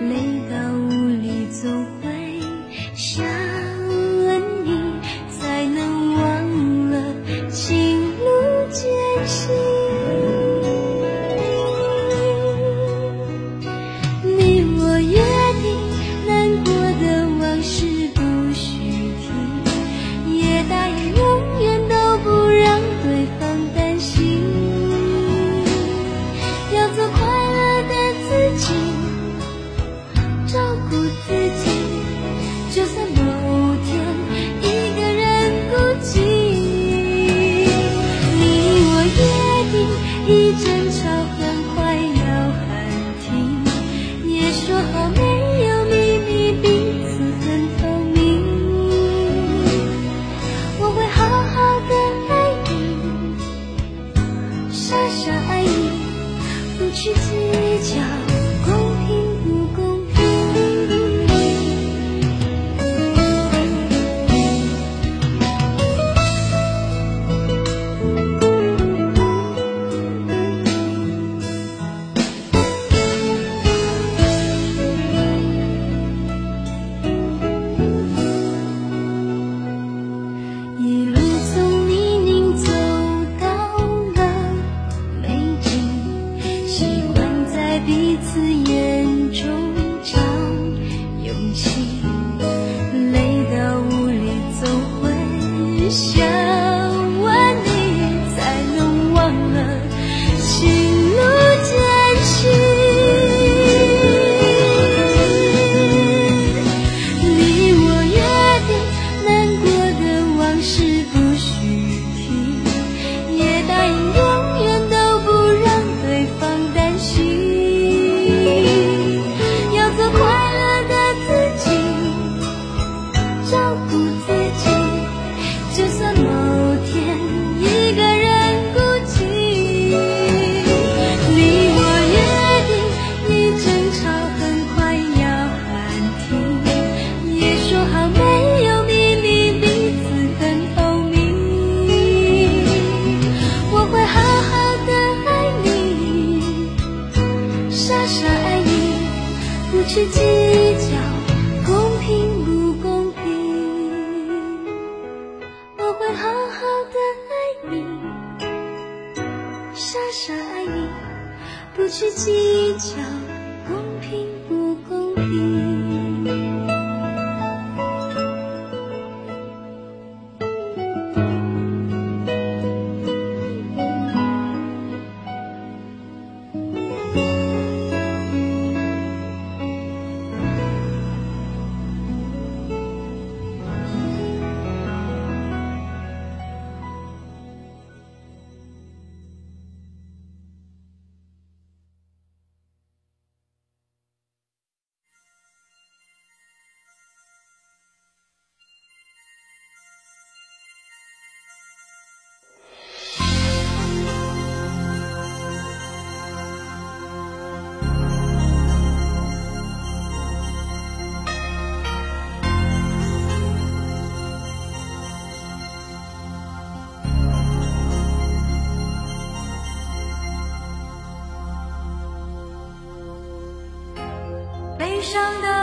每当。彼此。也说好没有秘密彼此很透明我会好好的爱你傻傻爱你不去计较公平不公平我会好好的爱你傻傻爱你不去计较。悲伤的。